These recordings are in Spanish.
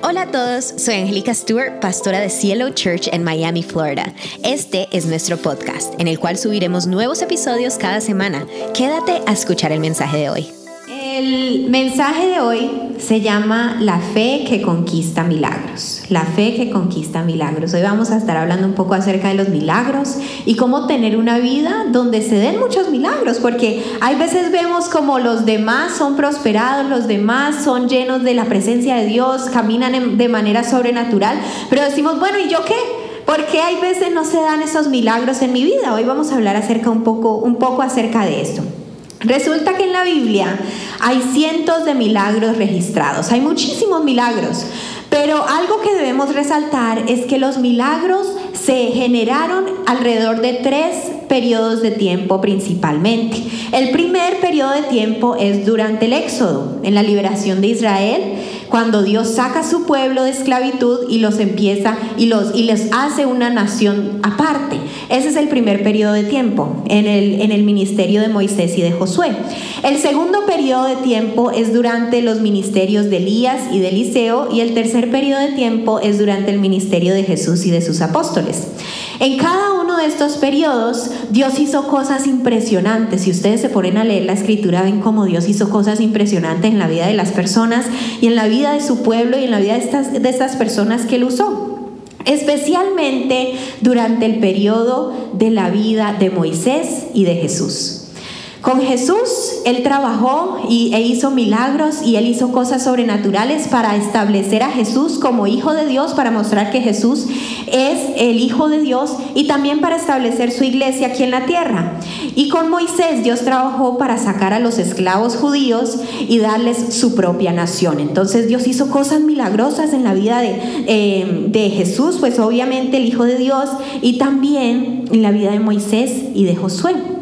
Hola a todos, soy Angélica Stewart, pastora de Cielo Church en Miami, Florida. Este es nuestro podcast, en el cual subiremos nuevos episodios cada semana. Quédate a escuchar el mensaje de hoy. El mensaje de hoy se llama La fe que conquista milagros. La fe que conquista milagros. Hoy vamos a estar hablando un poco acerca de los milagros y cómo tener una vida donde se den muchos milagros, porque hay veces vemos como los demás son prosperados, los demás son llenos de la presencia de Dios, caminan de manera sobrenatural, pero decimos, bueno, ¿y yo qué? ¿Por qué hay veces no se dan esos milagros en mi vida? Hoy vamos a hablar acerca un poco, un poco acerca de esto. Resulta que en la Biblia hay cientos de milagros registrados, hay muchísimos milagros, pero algo que debemos resaltar es que los milagros se generaron alrededor de tres periodos de tiempo principalmente. El primer periodo de tiempo es durante el Éxodo, en la liberación de Israel, cuando Dios saca a su pueblo de esclavitud y los empieza y, los, y les hace una nación aparte. Ese es el primer periodo de tiempo en el, en el ministerio de Moisés y de Josué. El segundo periodo de tiempo es durante los ministerios de Elías y de Eliseo y el tercer periodo de tiempo es durante el ministerio de Jesús y de sus apóstoles. En cada uno de estos periodos, Dios hizo cosas impresionantes. Si ustedes se ponen a leer la escritura, ven cómo Dios hizo cosas impresionantes en la vida de las personas y en la vida de su pueblo y en la vida de estas, de estas personas que él usó especialmente durante el periodo de la vida de Moisés y de Jesús. Con Jesús, Él trabajó y, e hizo milagros y Él hizo cosas sobrenaturales para establecer a Jesús como Hijo de Dios, para mostrar que Jesús es el Hijo de Dios y también para establecer su iglesia aquí en la tierra. Y con Moisés Dios trabajó para sacar a los esclavos judíos y darles su propia nación. Entonces Dios hizo cosas milagrosas en la vida de, eh, de Jesús, pues obviamente el Hijo de Dios, y también en la vida de Moisés y de Josué.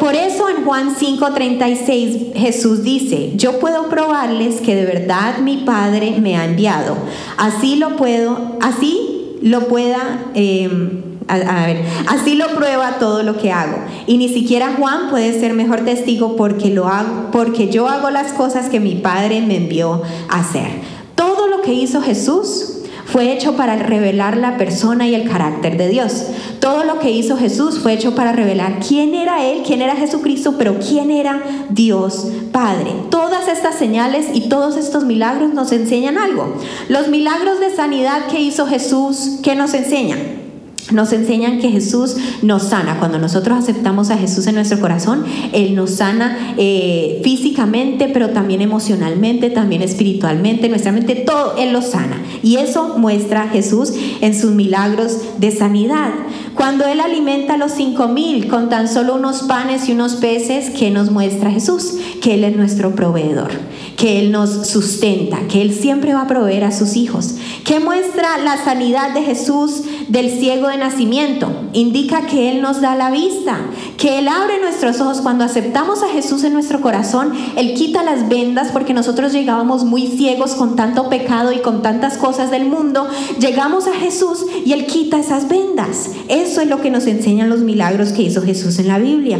Por eso en Juan 5:36 Jesús dice, yo puedo probarles que de verdad mi Padre me ha enviado. Así lo puedo, así lo pueda... Em, a, ver, así lo prueba todo lo que hago. Y ni siquiera Juan puede ser mejor testigo porque lo hago, porque yo hago las cosas que mi Padre me envió a hacer. Todo lo que hizo Jesús fue hecho para revelar la persona y el carácter de Dios. Todo lo que hizo Jesús fue hecho para revelar quién era Él, quién era Jesucristo, pero quién era Dios Padre. Todas estas señales y todos estos milagros nos enseñan algo. Los milagros de sanidad que hizo Jesús, ¿qué nos enseñan? Nos enseñan que Jesús nos sana. Cuando nosotros aceptamos a Jesús en nuestro corazón, Él nos sana eh, físicamente, pero también emocionalmente, también espiritualmente, nuestra mente, todo Él lo sana. Y eso muestra Jesús en sus milagros de sanidad. Cuando Él alimenta a los cinco mil con tan solo unos panes y unos peces, ¿qué nos muestra Jesús? Que Él es nuestro proveedor, que Él nos sustenta, que Él siempre va a proveer a sus hijos. ¿Qué muestra la sanidad de Jesús del ciego de nacimiento? Indica que Él nos da la vista, que Él abre nuestros ojos. Cuando aceptamos a Jesús en nuestro corazón, Él quita las vendas porque nosotros llegábamos muy ciegos con tanto pecado y con tantas cosas del mundo. Llegamos a Jesús y Él quita esas vendas. Eso es lo que nos enseñan los milagros que hizo Jesús en la Biblia.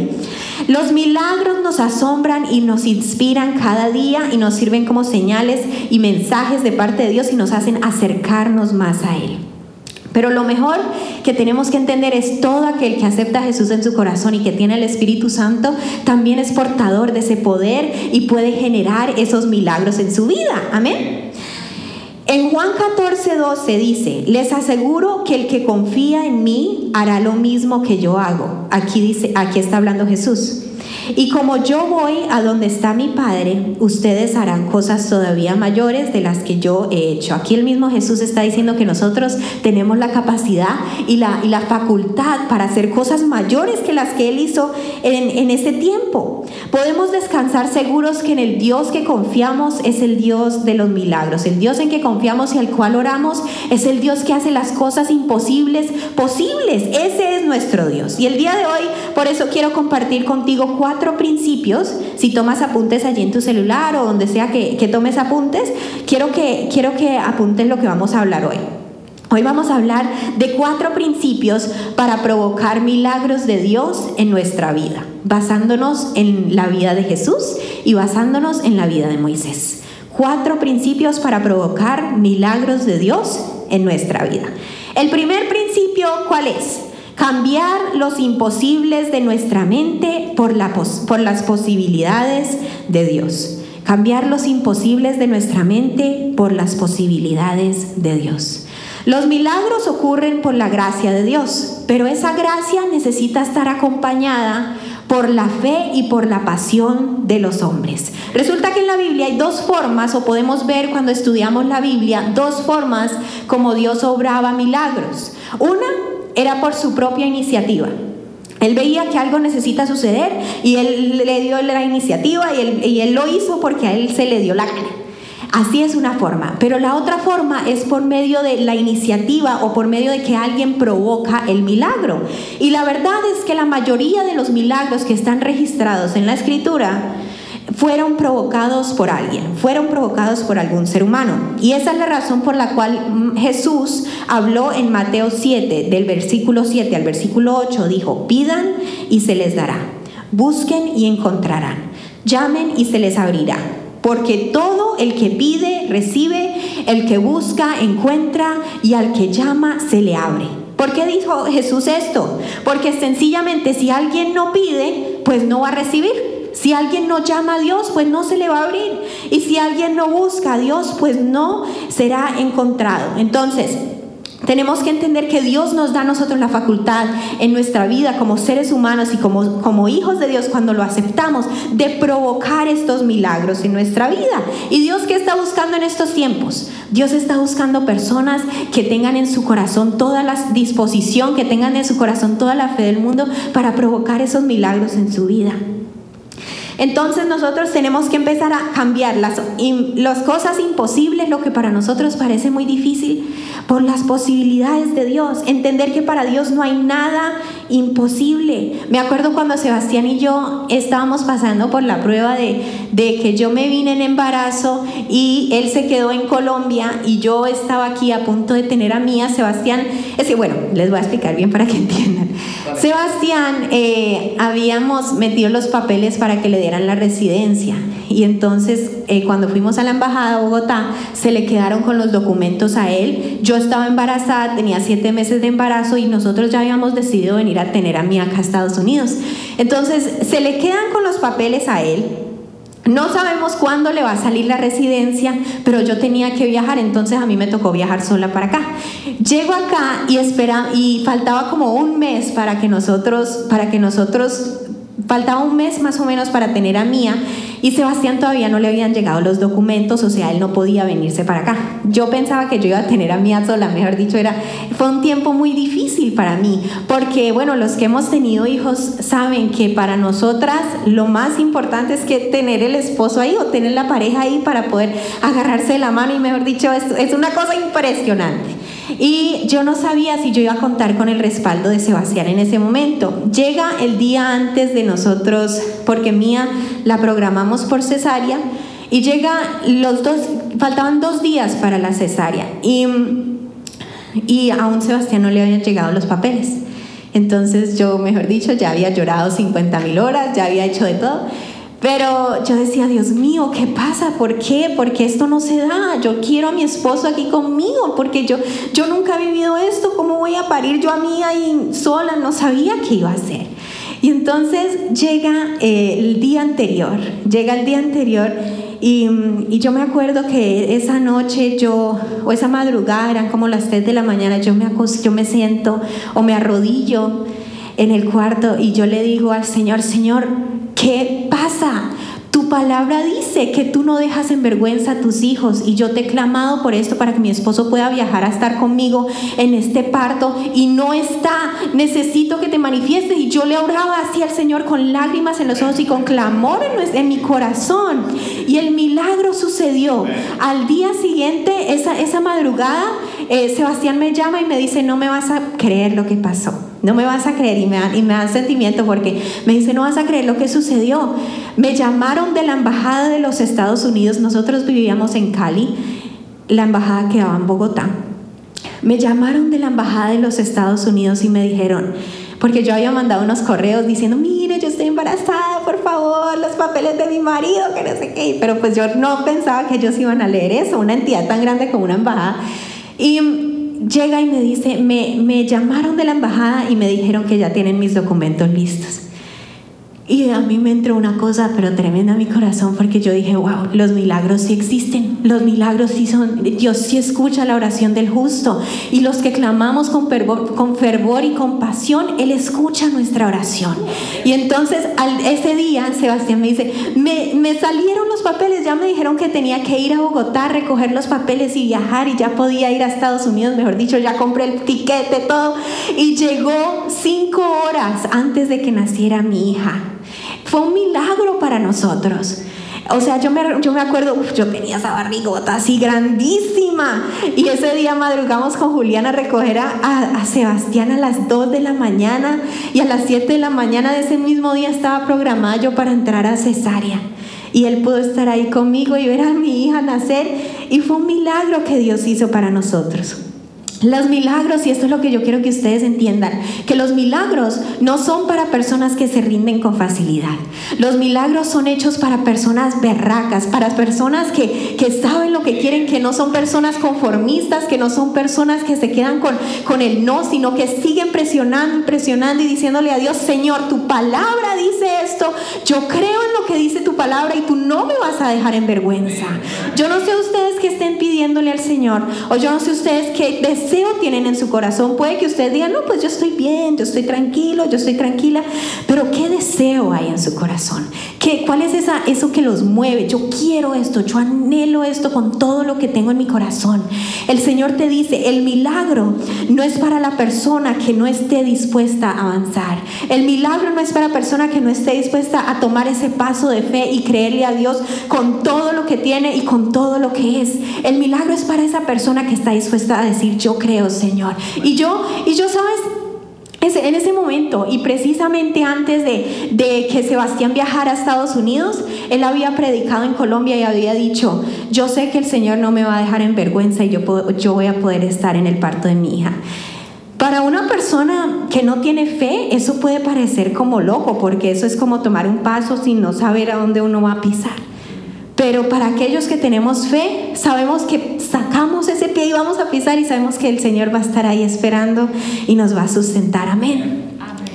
Los milagros nos asombran y nos inspiran cada día y nos sirven como señales y mensajes de parte de Dios y nos hacen acercarnos más a Él. Pero lo mejor que tenemos que entender es todo aquel que acepta a Jesús en su corazón y que tiene el Espíritu Santo, también es portador de ese poder y puede generar esos milagros en su vida. Amén. En Juan 14, 12 dice, les aseguro que el que confía en mí hará lo mismo que yo hago. Aquí dice, aquí está hablando Jesús. Y como yo voy a donde está mi Padre, ustedes harán cosas todavía mayores de las que yo he hecho. Aquí el mismo Jesús está diciendo que nosotros tenemos la capacidad y la, y la facultad para hacer cosas mayores que las que Él hizo en, en ese tiempo. Podemos descansar seguros que en el Dios que confiamos es el Dios de los milagros. El Dios en que confiamos y al cual oramos es el Dios que hace las cosas imposibles posibles. Ese es nuestro Dios. Y el día de hoy, por eso quiero compartir contigo cuatro principios. Si tomas apuntes allí en tu celular o donde sea que, que tomes apuntes, quiero que, quiero que apuntes lo que vamos a hablar hoy. Hoy vamos a hablar de cuatro principios para provocar milagros de Dios en nuestra vida, basándonos en la vida de Jesús y basándonos en la vida de Moisés cuatro principios para provocar milagros de Dios en nuestra vida. El primer principio, ¿cuál es? Cambiar los imposibles de nuestra mente por, por las posibilidades de Dios. Cambiar los imposibles de nuestra mente por las posibilidades de Dios. Los milagros ocurren por la gracia de Dios, pero esa gracia necesita estar acompañada por la fe y por la pasión de los hombres. Resulta que en la Biblia hay dos formas, o podemos ver cuando estudiamos la Biblia, dos formas como Dios obraba milagros. Una era por su propia iniciativa. Él veía que algo necesita suceder y él le dio la iniciativa y él, lo hizo porque a él se le dio la gana. Así es una forma, pero la otra forma es por medio de la iniciativa o por medio de que alguien provoca el milagro. Y la verdad es que la mayoría de los milagros que están registrados en la escritura fueron provocados por alguien, fueron provocados por algún ser humano. Y esa es la razón por la cual Jesús habló en Mateo 7, del versículo 7 al versículo 8, dijo, pidan y se les dará, busquen y encontrarán, llamen y se les abrirá porque todo el que pide, recibe, el que busca, encuentra, y al que llama, se le abre. ¿Por qué dijo Jesús esto? Porque sencillamente si alguien no pide, pues no va a recibir. Si alguien no llama a Dios, pues no se le va a abrir. Y si alguien no busca a Dios, pues no será encontrado. Entonces, tenemos que entender que Dios nos da a nosotros la facultad en nuestra vida como seres humanos y como, como hijos de Dios cuando lo aceptamos de provocar estos milagros en nuestra vida. ¿Y Dios qué está buscando en estos tiempos? Dios está buscando personas que tengan en su corazón toda la disposición, que tengan en su corazón toda la fe del mundo para provocar esos milagros en su vida. Entonces nosotros tenemos que empezar a cambiar las, las cosas imposibles, lo que para nosotros parece muy difícil, por las posibilidades de Dios. Entender que para Dios no hay nada imposible. Me acuerdo cuando Sebastián y yo estábamos pasando por la prueba de, de que yo me vine en embarazo y él se quedó en Colombia y yo estaba aquí a punto de tener a Mía. Sebastián, es que bueno, les voy a explicar bien para que entiendan. Sebastián, eh, habíamos metido los papeles para que le dieran la residencia y entonces eh, cuando fuimos a la embajada de Bogotá se le quedaron con los documentos a él. Yo estaba embarazada, tenía siete meses de embarazo y nosotros ya habíamos decidido venir a tener a mí acá a Estados Unidos. Entonces se le quedan con los papeles a él. No sabemos cuándo le va a salir la residencia, pero yo tenía que viajar, entonces a mí me tocó viajar sola para acá. Llego acá y espera y faltaba como un mes para que nosotros para que nosotros faltaba un mes más o menos para tener a Mía y Sebastián todavía no le habían llegado los documentos, o sea, él no podía venirse para acá. Yo pensaba que yo iba a tener a Mía sola, mejor dicho, era, fue un tiempo muy difícil para mí, porque bueno, los que hemos tenido hijos saben que para nosotras lo más importante es que tener el esposo ahí o tener la pareja ahí para poder agarrarse de la mano y mejor dicho, es, es una cosa impresionante. Y yo no sabía si yo iba a contar con el respaldo de Sebastián en ese momento. Llega el día antes de nosotros, porque Mía la programamos por cesárea, y llega los dos, faltaban dos días para la cesárea, y, y aún Sebastián no le habían llegado los papeles. Entonces yo, mejor dicho, ya había llorado 50 mil horas, ya había hecho de todo. Pero yo decía, Dios mío, ¿qué pasa? ¿Por qué? Porque esto no se da. Yo quiero a mi esposo aquí conmigo, porque yo, yo nunca he vivido esto. ¿Cómo voy a parir yo a mí ahí sola? No sabía qué iba a hacer. Y entonces llega eh, el día anterior, llega el día anterior y, y, yo me acuerdo que esa noche yo, o esa madrugada, eran como las 3 de la mañana, yo me, yo me siento o me arrodillo en el cuarto y yo le digo al Señor, Señor, ¿qué pasa? Tu palabra dice que tú no dejas en vergüenza a tus hijos y yo te he clamado por esto para que mi esposo pueda viajar a estar conmigo en este parto y no está. Necesito que te manifiestes y yo le oraba así al Señor con lágrimas en los ojos y con clamor en, mi corazón y el milagro sucedió. Al día siguiente, esa, esa madrugada, eh, Sebastián me llama y me dice, no me vas a creer lo que pasó. No me vas a creer y me, dan, y me dan sentimiento porque me dice, no vas a creer lo que sucedió. Me llamaron de la embajada de los Estados Unidos, nosotros vivíamos en Cali, la embajada quedaba en Bogotá. Me llamaron de la embajada de los Estados Unidos y me dijeron, porque yo había mandado unos correos diciendo, mire, yo estoy embarazada, por favor, los papeles de mi marido, que no sé qué. Pero pues yo no pensaba que ellos iban a leer eso, una entidad tan grande como una embajada. Y llega y me dice, me, me llamaron de la embajada y me dijeron que ya tienen mis documentos listos. Y a mí me entró una cosa, pero tremenda a mi corazón, porque yo dije, wow, los milagros sí existen, los milagros sí son, Dios sí escucha la oración del justo. Y los que clamamos con fervor, con y compasión, Él escucha nuestra oración. Y entonces ese día, Sebastián me dice, me, me salieron los papeles, ya me dijeron que tenía que ir a Bogotá, recoger los papeles y viajar, y ya podía ir a Estados Unidos, mejor dicho, ya compré el tiquete, todo. Y llegó cinco antes de que naciera mi hija. Fue un milagro para nosotros. O sea, yo me, yo me acuerdo, yo tenía esa barrigota así grandísima. Y ese día madrugamos con Julián a recoger a, a, Sebastián a las 2 de la mañana. Y a las 7 de la mañana de ese mismo día estaba programada yo para entrar a cesárea. Y él pudo estar ahí conmigo y ver a mi hija nacer. Y fue un milagro que Dios hizo para nosotros. Los milagros, y esto es lo que yo quiero que ustedes entiendan, que los milagros no son para personas que se rinden con facilidad. Los milagros son hechos para personas berracas, para personas que, que saben lo que quieren, que no son personas conformistas, que no son personas que se quedan con, con el no, sino que siguen presionando presionando y diciéndole a Dios, Señor, tu palabra dice esto, yo creo en lo que dice tu palabra y tú no me vas a dejar en vergüenza. Yo no sé ustedes que estén pidiéndole al Señor, o yo no sé ustedes que deseo tienen en su corazón. Puede que usted diga, no, pues yo estoy bien, yo estoy tranquilo, yo estoy tranquila, pero ¿qué deseo hay en su corazón? ¿Qué, ¿Cuál es esa, eso que los mueve? Yo quiero esto, yo anhelo esto con todo lo que tengo en mi corazón. El Señor te dice, el milagro no es para la persona que no esté dispuesta a avanzar. El milagro no es para la persona que no esté dispuesta a tomar ese paso de fe y creerle a Dios con todo lo que tiene y con todo lo que es. El milagro es para esa persona que está dispuesta a decir, yo creo, Señor. Y yo, y yo, ¿sabes? En ese momento, y precisamente antes de, que Sebastián viajara a Estados Unidos, él había predicado en Colombia y había dicho, yo sé que el Señor no me va a dejar en vergüenza y yo, yo voy a poder estar en el parto de mi hija. Para una persona que no tiene fe, eso puede parecer como loco, porque eso es como tomar un paso sin no saber a dónde uno va a pisar. Pero para aquellos que tenemos fe, sabemos que sacamos ese pie y vamos a pisar y sabemos que el Señor va a estar ahí esperando y nos va a sustentar. Amén.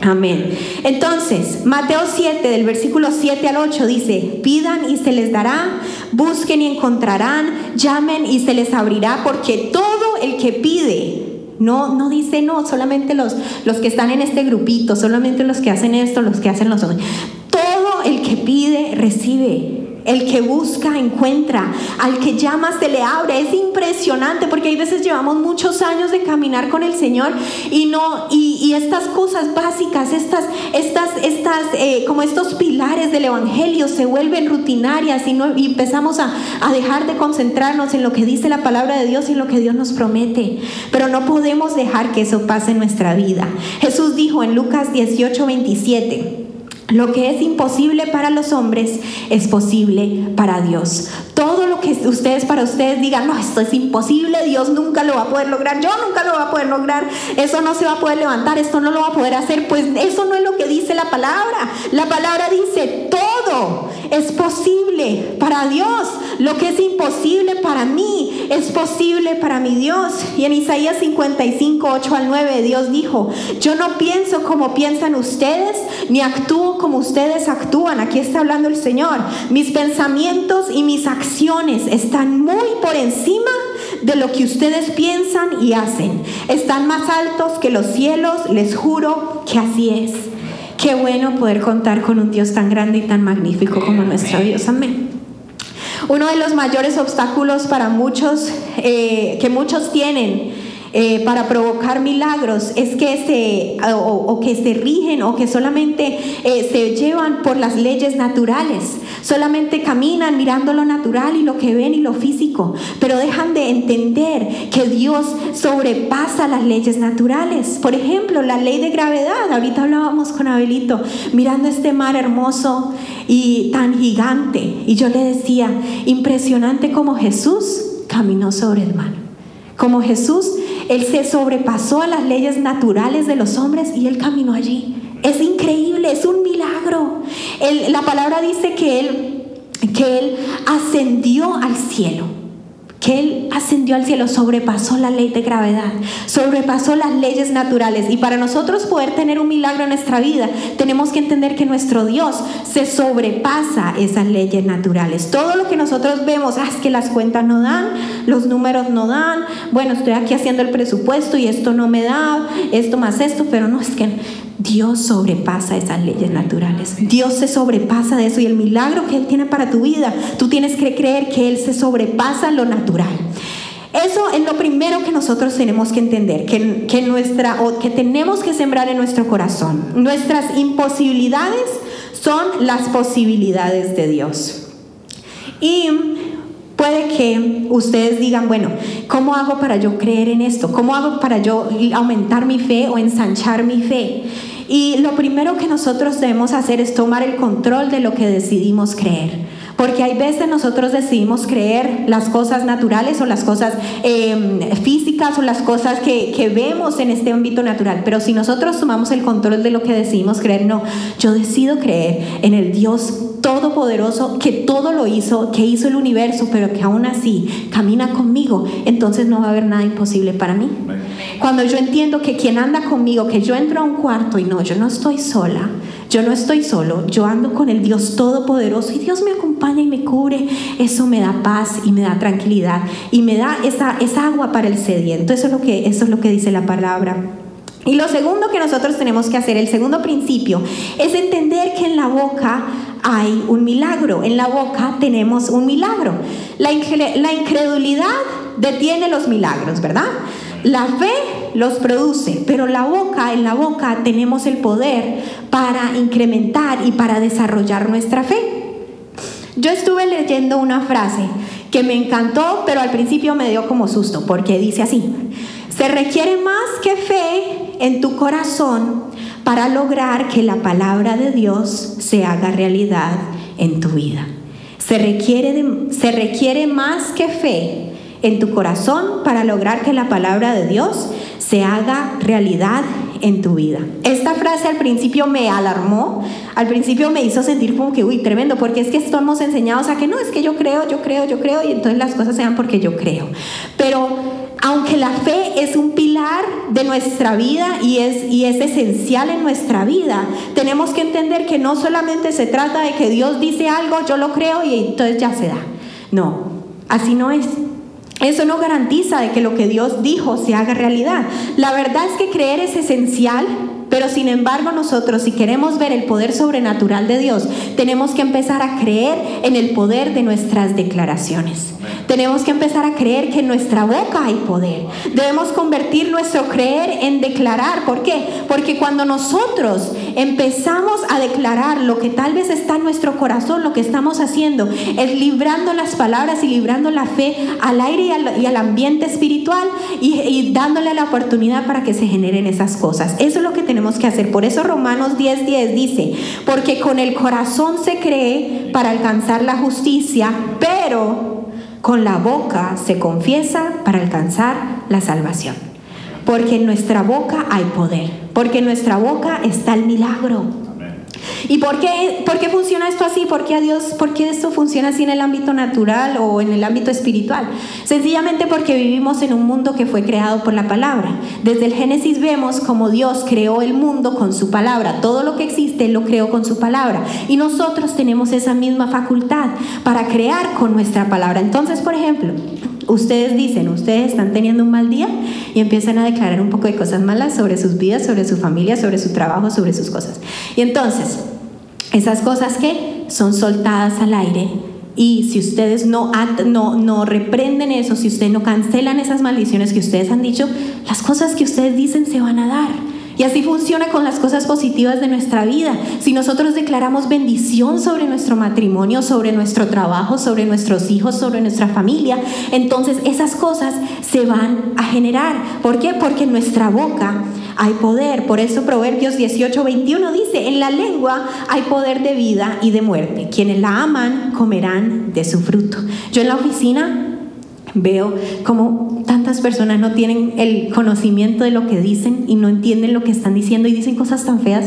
Amén. Entonces, Mateo 7, del versículo 7 al 8 dice, pidan y se les dará, busquen y encontrarán, llamen y se les abrirá, porque todo el que pide, no, no dice no, solamente los, los que están en este grupito, solamente los que hacen esto, los que hacen los otros. Todo el que pide, recibe. El que busca, encuentra. Al que llama, se le abre. Es impresionante porque hay veces llevamos muchos años de caminar con el Señor y no, y, estas cosas básicas, estas, estas, estas, eh, como estos pilares del Evangelio se vuelven rutinarias y, no, empezamos a, a dejar de concentrarnos en lo que dice la palabra de Dios y en lo que Dios nos promete. Pero no podemos dejar que eso pase en nuestra vida. Jesús dijo en Lucas 18, 27. Lo que es imposible para los hombres es posible para Dios. Todo lo que ustedes para ustedes digan, no, esto es imposible, Dios nunca lo va a poder lograr, yo nunca lo voy a poder lograr, eso no se va a poder levantar, esto no lo va a poder hacer, pues eso no es lo que dice la palabra. La palabra dice, todo es posible para Dios. Lo que es imposible para mí es posible para mi Dios. Y en Isaías 55, 8 al 9, Dios dijo, yo no pienso como piensan ustedes, ni actúo como ustedes actúan. Aquí está hablando el Señor. Mis pensamientos y mis acciones están muy por encima de lo que ustedes piensan y hacen. Están más altos que los cielos, les juro que así es. Qué bueno poder contar con un Dios tan grande y tan magnífico como nuestro Dios. Amén. Uno de los mayores obstáculos para muchos, eh, que muchos tienen, eh, para provocar milagros es que se, o, que se rigen o que solamente eh, se llevan por las leyes naturales. Solamente caminan mirando lo natural y lo que ven y lo físico, pero dejan de entender que Dios sobrepasa las leyes naturales. Por ejemplo, la ley de gravedad. Ahorita hablábamos con Abelito, mirando este mar hermoso y tan gigante. Y yo le decía, impresionante como Jesús caminó sobre el mar. Como Jesús, Él se sobrepasó a las leyes naturales de los hombres y Él caminó allí Es increíble, es un milagro. la palabra dice que él, que él ascendió al cielo que Él ascendió al cielo, sobrepasó la ley de gravedad, sobrepasó las leyes naturales. Y para nosotros poder tener un milagro en nuestra vida, tenemos que entender que nuestro Dios se sobrepasa esas leyes naturales. Todo lo que nosotros vemos, ah, es que las cuentas no dan, los números no dan, bueno, estoy aquí haciendo el presupuesto y esto no me da, esto más esto, pero no, es que Dios sobrepasa esas leyes naturales. Dios se sobrepasa de eso y el milagro que Él tiene para tu vida, tú tienes que creer que Él se sobrepasa lo natural. Eso es lo primero que nosotros tenemos que entender, que, que, nuestra, o que tenemos que sembrar en nuestro corazón. Nuestras imposibilidades son las posibilidades de Dios. Y puede que ustedes digan, bueno, ¿cómo hago para yo creer en esto? ¿Cómo hago para yo aumentar mi fe o ensanchar mi fe? Y lo primero que nosotros debemos hacer es tomar el control de lo que decidimos creer. Porque hay veces nosotros decidimos creer las cosas naturales o las cosas em, físicas o las cosas que, que, vemos en este ámbito natural. Pero si nosotros tomamos el control de lo que decidimos creer, no, yo decido creer en el Dios todopoderoso que todo lo hizo, que hizo el universo, pero que aún así camina conmigo, entonces no va a haber nada imposible para mí. Cuando yo entiendo que quien anda conmigo, que yo entro a un cuarto y no, yo no estoy sola, yo no estoy solo, yo ando con el Dios Todopoderoso y Dios me acompaña y me cubre, eso me da paz y me da tranquilidad y me da esa, esa agua para el sediento. Eso es, lo que, eso es lo que dice la palabra. Y lo segundo que nosotros tenemos que hacer, el segundo principio, es entender que en la boca hay un milagro. En la boca tenemos un milagro. La, incredulidad detiene los milagros, ¿verdad? La fe los produce, pero la boca, en la boca tenemos el poder para incrementar y para desarrollar nuestra fe. Yo estuve leyendo una frase que me encantó, pero al principio me dio como susto, porque dice así, se requiere más que fe en tu corazón para lograr que la palabra de Dios se haga realidad en tu vida. Se requiere, se requiere más que fe en tu corazón para lograr que la palabra de Dios se haga realidad en tu vida. Esta frase al principio me alarmó, al principio me hizo sentir como que, uy, tremendo, porque es que estamos enseñados a que no, es que yo creo, yo creo, yo creo, y entonces las cosas se dan porque yo creo. Pero aunque la fe es un pilar de nuestra vida y es, y es esencial en nuestra vida, tenemos que entender que no solamente se trata de que Dios dice algo, yo lo creo y entonces ya se da. No, así no es. Eso no garantiza de que lo que Dios dijo se haga realidad. La verdad es que creer es esencial, pero sin embargo nosotros si queremos ver el poder sobrenatural de Dios, tenemos que empezar a creer en el poder de nuestras declaraciones. Tenemos que empezar a creer que en nuestra boca hay poder. Debemos convertir nuestro creer en declarar. ¿Por qué? Porque cuando nosotros empezamos a declarar lo que tal vez está en nuestro corazón, lo que estamos haciendo es librando las palabras y librando la fe al aire y al, ambiente espiritual y, y dándole la oportunidad para que se generen esas cosas. Eso es lo que tenemos que hacer. Por eso Romanos 10:10 10 dice, porque con el corazón se cree para alcanzar la justicia, pero con la boca se confiesa para alcanzar la salvación. Porque en nuestra boca hay poder, porque en nuestra boca está el milagro. ¿Y por qué, por qué funciona esto así? ¿Por qué, a Dios, ¿Por qué esto funciona así en el ámbito natural o en el ámbito espiritual? Sencillamente porque vivimos en un mundo que fue creado por la palabra. Desde el Génesis vemos como Dios creó el mundo con su palabra. Todo lo que existe lo creó con su palabra. Y nosotros tenemos esa misma facultad para crear con nuestra palabra. Entonces, por ejemplo, Ustedes dicen, ustedes están teniendo un mal día y empiezan a declarar un poco de cosas malas sobre sus vidas, sobre su familia, sobre su trabajo, sobre sus cosas. Y entonces, esas cosas que son soltadas al aire y si ustedes no, no, no reprenden eso, si ustedes no cancelan esas maldiciones que ustedes han dicho, las cosas que ustedes dicen se van a dar. Y así funciona con las cosas positivas de nuestra vida. Si nosotros declaramos bendición sobre nuestro matrimonio, sobre nuestro trabajo, sobre nuestros hijos, sobre nuestra familia, entonces esas cosas se van a generar. ¿Por qué? Porque en nuestra boca hay poder. Por eso Proverbios 18, 21 dice, en la lengua hay poder de vida y de muerte. Quienes la aman comerán de su fruto. Yo en la oficina Veo como tantas personas no tienen el conocimiento de lo que dicen y no entienden lo que están diciendo y dicen cosas tan feas.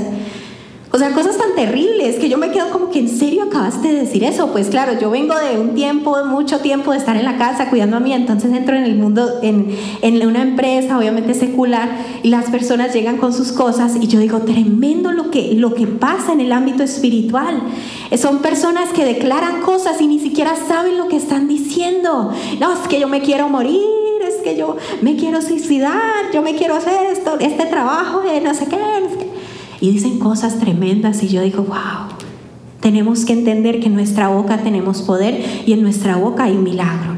O sea, cosas tan terribles que yo me quedo como que en serio acabaste de decir eso. Pues claro, yo vengo de un tiempo, mucho tiempo de estar en la casa cuidando a mí, entonces entro en el mundo, en, en una empresa obviamente secular y las personas llegan con sus cosas y yo digo, tremendo lo que, lo que pasa en el ámbito espiritual. Son personas que declaran cosas y ni siquiera saben lo que están diciendo. No, es que yo me quiero morir, es que yo me quiero suicidar, yo me quiero hacer esto, este trabajo, de no sé qué. Y dicen cosas tremendas y yo digo, wow, tenemos que entender que en nuestra boca tenemos poder y en nuestra boca hay milagro.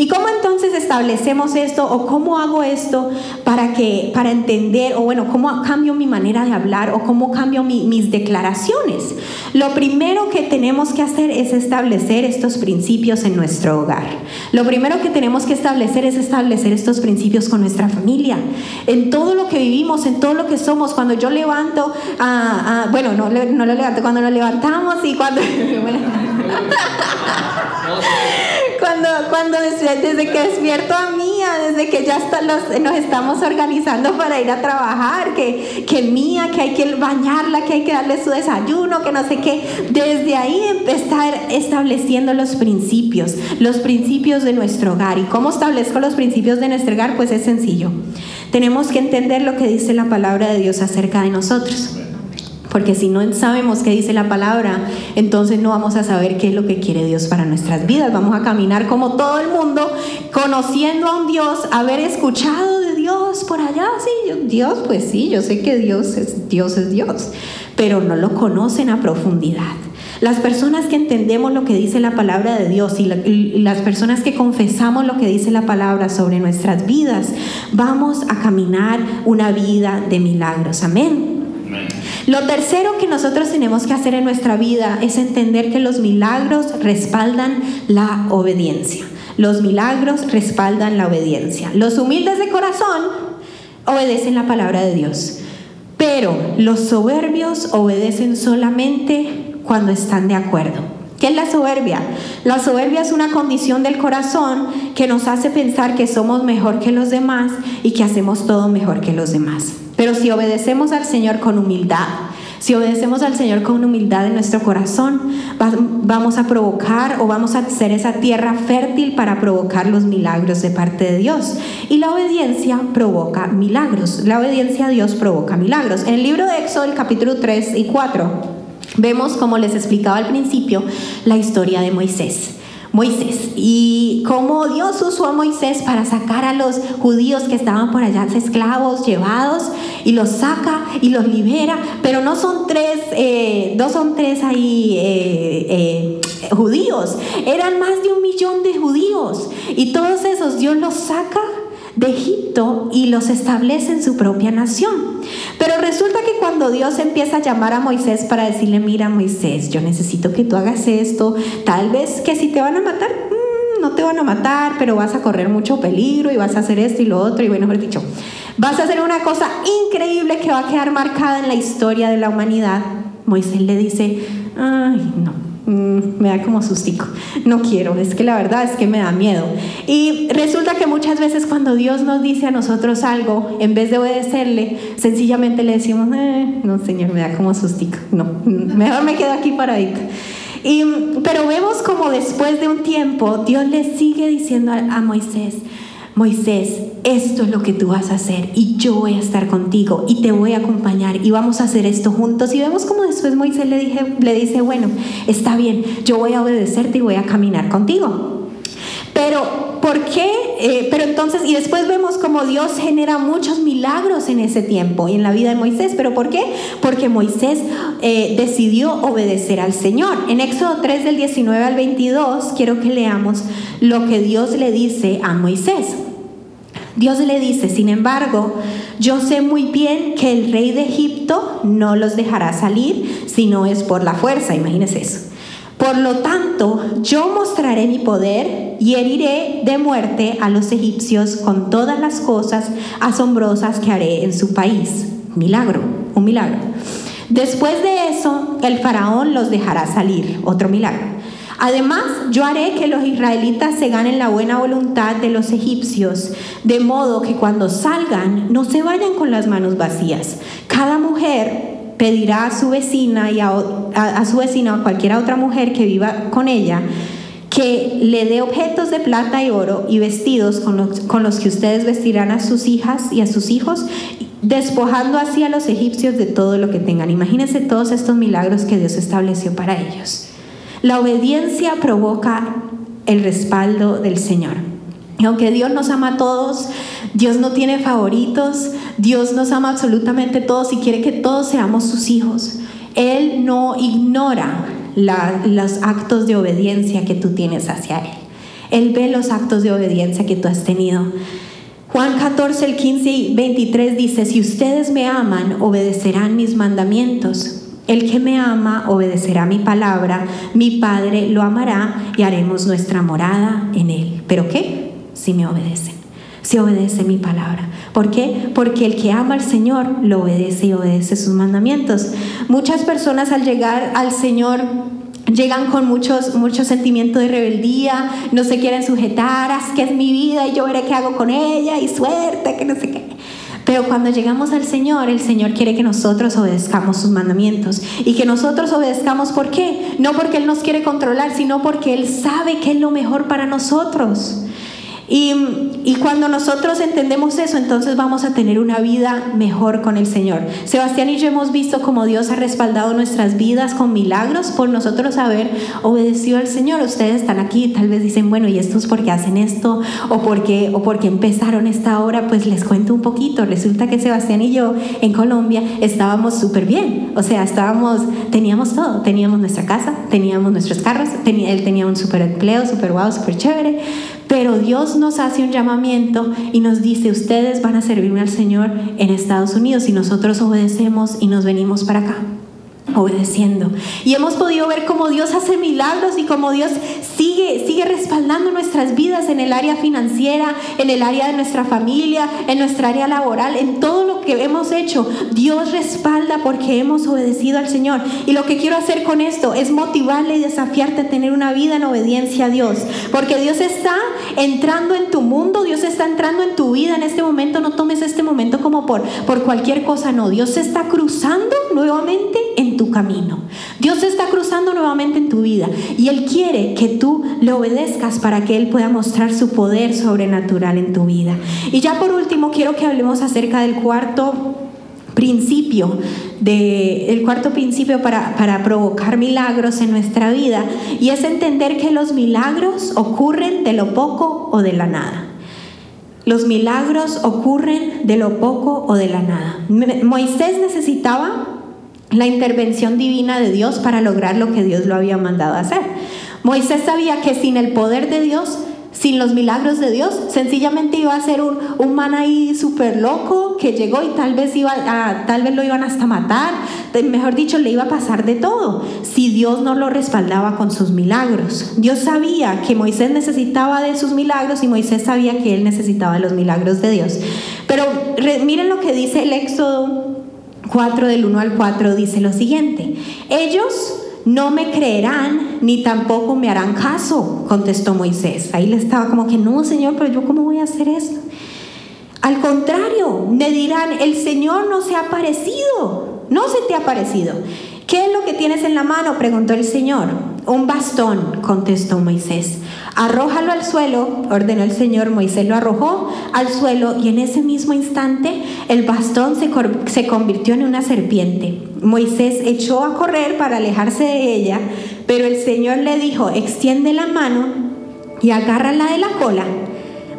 ¿Y cómo entonces establecemos esto o cómo hago esto para que para entender o bueno, cómo cambio mi manera de hablar o cómo cambio mis declaraciones? Lo primero que tenemos que hacer es establecer estos principios en nuestro hogar. Lo primero que tenemos que establecer es establecer estos principios con nuestra familia. En todo lo que vivimos, en todo lo que somos, cuando yo levanto, a, bueno, no, no lo levanto, cuando lo levantamos y cuando... cuando, cuando desde, que despierto a Mía, desde que ya nos estamos organizando para ir a trabajar, que, que Mía, que hay que bañarla, que hay que darle su desayuno, que no sé qué, desde ahí estar estableciendo los principios, los principios de nuestro hogar. ¿Y cómo establezco los principios de nuestro hogar? Pues es sencillo. Tenemos que entender lo que dice la palabra de Dios acerca de nosotros. Porque si no sabemos qué dice la palabra, entonces no vamos a saber qué es lo que quiere Dios para nuestras vidas. Vamos a caminar como todo el mundo, conociendo a un Dios, haber escuchado de Dios por allá. Sí, Dios, pues sí, yo sé que Dios es Dios, es Dios, pero no lo conocen a profundidad. Las personas que entendemos lo que dice la palabra de Dios y, las personas que confesamos lo que dice la palabra sobre nuestras vidas, vamos a caminar una vida de milagros. Amén. Lo tercero que nosotros tenemos que hacer en nuestra vida es entender que los milagros respaldan la obediencia. Los milagros respaldan la obediencia. Los humildes de corazón obedecen la palabra de Dios. Pero los soberbios obedecen solamente cuando están de acuerdo. ¿Qué es la soberbia? La soberbia es una condición del corazón que nos hace pensar que somos mejor que los demás y que hacemos todo mejor que los demás. Pero si obedecemos al Señor con humildad, si obedecemos al Señor con humildad en nuestro corazón, vamos a provocar o vamos a hacer esa tierra fértil para provocar los milagros de parte de Dios. Y la obediencia provoca milagros. La obediencia a Dios provoca milagros. En el libro de Éxodo, el capítulo 3 y 4, vemos, como les explicaba al principio, la historia de Moisés. Moisés. Y cómo Dios usó a Moisés para sacar a los judíos que estaban por allá esclavos llevados y los saca y los libera, pero no son tres, eh, no son tres ahí eh, eh, judíos, eran más de un millón de judíos. Y todos esos Dios los saca de Egipto y los establece en su propia nación. Pero resulta que cuando Dios empieza a llamar a Moisés para decirle, mira Moisés, yo necesito que tú hagas esto, tal vez que si te van a matar, mm, no te van a matar, pero vas a correr mucho peligro y vas a hacer esto y lo otro, y bueno, mejor dicho, vas a hacer una cosa increíble que va a quedar marcada en la historia de la humanidad. Moisés le dice, ay, no, me da como sustico. No quiero, es que la verdad es que me da miedo. Y resulta que muchas veces cuando Dios nos dice a nosotros algo, en vez de obedecerle, sencillamente le decimos, eh, no, Señor, me da como sustico. No, mejor me quedo aquí paradito. Y, pero vemos como después de un tiempo, Dios le sigue diciendo a Moisés, Moisés, esto es lo que tú vas a hacer y yo voy a estar contigo y te voy a acompañar y vamos a hacer esto juntos. Y vemos como después Moisés le, dije, le dice, bueno, está bien, yo voy a obedecerte y voy a caminar contigo. Pero, ¿por qué? Eh, pero entonces, y después vemos como Dios genera muchos milagros en ese tiempo y en la vida de Moisés. ¿Pero por qué? Porque Moisés eh, decidió obedecer al Señor. En Éxodo 3 del 19 al 22, quiero que leamos lo que Dios le dice a Moisés. Dios le dice, sin embargo, yo sé muy bien que el rey de Egipto no los dejará salir si no es por la fuerza, imagínense eso. Por lo tanto, yo mostraré mi poder y heriré de muerte a los egipcios con todas las cosas asombrosas que haré en su país. Milagro, un milagro. Después de eso, el faraón los dejará salir, otro milagro. Además, yo haré que los israelitas se ganen la buena voluntad de los egipcios, de modo que cuando salgan no se vayan con las manos vacías. Cada mujer pedirá a su vecina y a, a su vecina o a cualquier otra mujer que viva con ella que le dé objetos de plata y oro y vestidos con los, con los que ustedes vestirán a sus hijas y a sus hijos, despojando así a los egipcios de todo lo que tengan. Imagínense todos estos milagros que Dios estableció para ellos. La obediencia provoca el respaldo del Señor. Y aunque Dios nos ama a todos, Dios no tiene favoritos, Dios nos ama absolutamente todos y quiere que todos seamos sus hijos. Él no ignora los actos de obediencia que tú tienes hacia Él. Él ve los actos de obediencia que tú has tenido. Juan 14, el 15 y 23 dice, si ustedes me aman, obedecerán mis mandamientos. El que me ama obedecerá mi palabra, mi Padre lo amará y haremos nuestra morada en él. ¿Pero qué? Si me obedecen, si obedece mi palabra. ¿Por qué? Porque el que ama al Señor lo obedece y obedece sus mandamientos. Muchas personas al llegar al Señor llegan con muchos, mucho sentimiento de rebeldía, no se quieren sujetar, es que es mi vida y yo veré qué hago con ella y suerte, que no sé qué. Pero cuando llegamos al Señor, el Señor quiere que nosotros obedezcamos sus mandamientos. Y que nosotros obedezcamos, ¿por qué? No porque Él nos quiere controlar, sino porque Él sabe que es lo mejor para nosotros. Y, cuando nosotros entendemos eso, entonces vamos a tener una vida mejor con el Señor. Sebastián y yo hemos visto cómo Dios ha respaldado nuestras vidas con milagros por nosotros haber obedecido al Señor. Ustedes están aquí, tal vez dicen, bueno, ¿y esto es porque hacen esto? ¿O porque, o porque empezaron esta hora? Pues les cuento un poquito. Resulta que Sebastián y yo en Colombia estábamos súper bien. O sea, estábamos, teníamos todo. Teníamos nuestra casa, teníamos nuestros carros, tenía, él tenía un súper empleo, súper guau, súper chévere pero Dios nos hace un llamamiento y nos dice, ustedes van a servirme al Señor en Estados Unidos y nosotros obedecemos y nos venimos para acá obedeciendo. Y hemos podido ver cómo Dios hace milagros y cómo Dios sigue, sigue respaldando nuestras vidas en el área financiera, en el área de nuestra familia, en nuestra área laboral, en todo lo que hemos hecho. Dios respalda porque hemos obedecido al Señor. Y lo que quiero hacer con esto es motivarle y desafiarte a tener una vida en obediencia a Dios. Porque Dios está entrando en tu mundo, Dios está entrando en tu vida en este momento. No tomes este momento como por, por cualquier cosa, no. Dios está cruzando nuevamente en tu camino. Dios está cruzando nuevamente en tu vida y Él quiere que tú le obedezcas para que Él pueda mostrar su poder sobrenatural en tu vida. Y ya por último quiero que hablemos acerca del cuarto principio el cuarto principio para, para provocar milagros en nuestra vida y es entender que los milagros ocurren de lo poco o de la nada. Los milagros ocurren de lo poco o de la nada. Moisés necesitaba la intervención divina de Dios para lograr lo que Dios lo había mandado hacer. Moisés sabía que sin el poder de Dios, sin los milagros de Dios, sencillamente iba a ser un, un man ahí súper loco que llegó y tal vez, iba tal vez lo iban hasta matar, mejor dicho, le iba a pasar de todo si Dios no lo respaldaba con sus milagros. Dios sabía que Moisés necesitaba de sus milagros y Moisés sabía que él necesitaba de los milagros de Dios. Pero miren lo que dice el Éxodo 4 del 1 al 4 dice lo siguiente, ellos no me creerán ni tampoco me harán caso, contestó Moisés. Ahí le estaba como que, no, Señor, pero yo cómo voy a hacer esto. Al contrario, me dirán, el Señor no se ha parecido, no se te ha parecido. ¿Qué es lo que tienes en la mano? preguntó el Señor. Un bastón, contestó Moisés. Arrójalo al suelo, ordenó el Señor. Moisés lo arrojó al suelo y en ese mismo instante el bastón se, se convirtió en una serpiente. Moisés echó a correr para alejarse de ella, pero el Señor le dijo, extiende la mano y agárrala de la cola.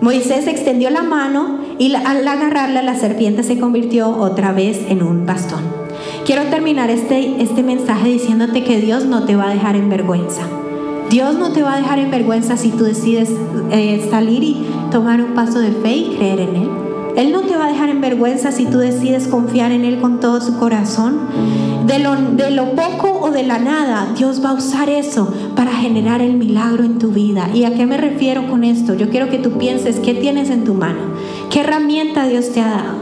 Moisés extendió la mano y al agarrarla la serpiente se convirtió otra vez en un bastón. Quiero terminar este, este mensaje diciéndote que Dios no te va a dejar en vergüenza. Dios no te va a dejar en vergüenza si tú decides eh, salir y tomar un paso de fe y creer en Él. Él no te va a dejar en vergüenza si tú decides confiar en Él con todo su corazón. De lo, de lo poco o de la nada, Dios va a usar eso para generar el milagro en tu vida. ¿Y a qué me refiero con esto? Yo quiero que tú pienses qué tienes en tu mano, qué herramienta Dios te ha dado.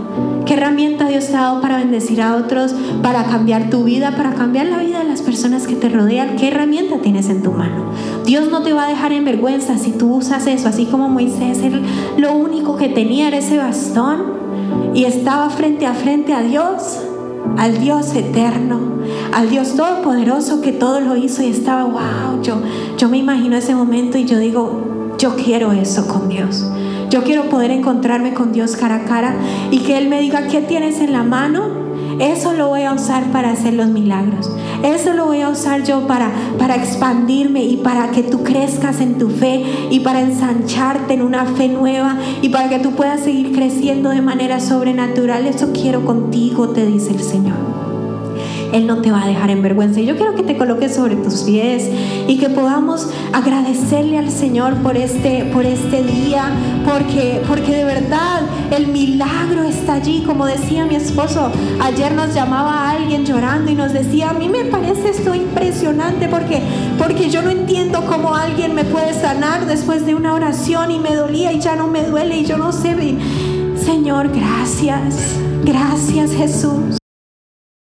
¿Qué herramienta Dios te ha dado para bendecir a otros, para cambiar tu vida, para cambiar la vida de las personas que te rodean? ¿Qué herramienta tienes en tu mano? Dios no te va a dejar en vergüenza si tú usas eso, así como Moisés, lo único que tenía era ese bastón y estaba frente a frente a Dios. al Dios eterno, al Dios todopoderoso que todo lo hizo y estaba, wow, yo, yo me imagino ese momento y yo digo, yo quiero eso con Dios. Yo quiero poder encontrarme con Dios cara a cara y que Él me diga, ¿qué tienes en la mano? Eso lo voy a usar para hacer los milagros. Eso lo voy a usar yo para, para expandirme y para que tú crezcas en tu fe y para ensancharte en una fe nueva y para que tú puedas seguir creciendo de manera sobrenatural. Eso quiero contigo, te dice el Señor. Él no te va a dejar en vergüenza. Y yo quiero que te coloques sobre tus pies y que podamos agradecerle al Señor por este, por este día, porque, porque de verdad el milagro está allí. Como decía mi esposo, ayer nos llamaba a alguien llorando y nos decía, a mí me parece esto impresionante porque, porque yo no entiendo cómo alguien me puede sanar después de una oración y me dolía y ya no me duele y yo no sé. Señor, gracias. Gracias Jesús.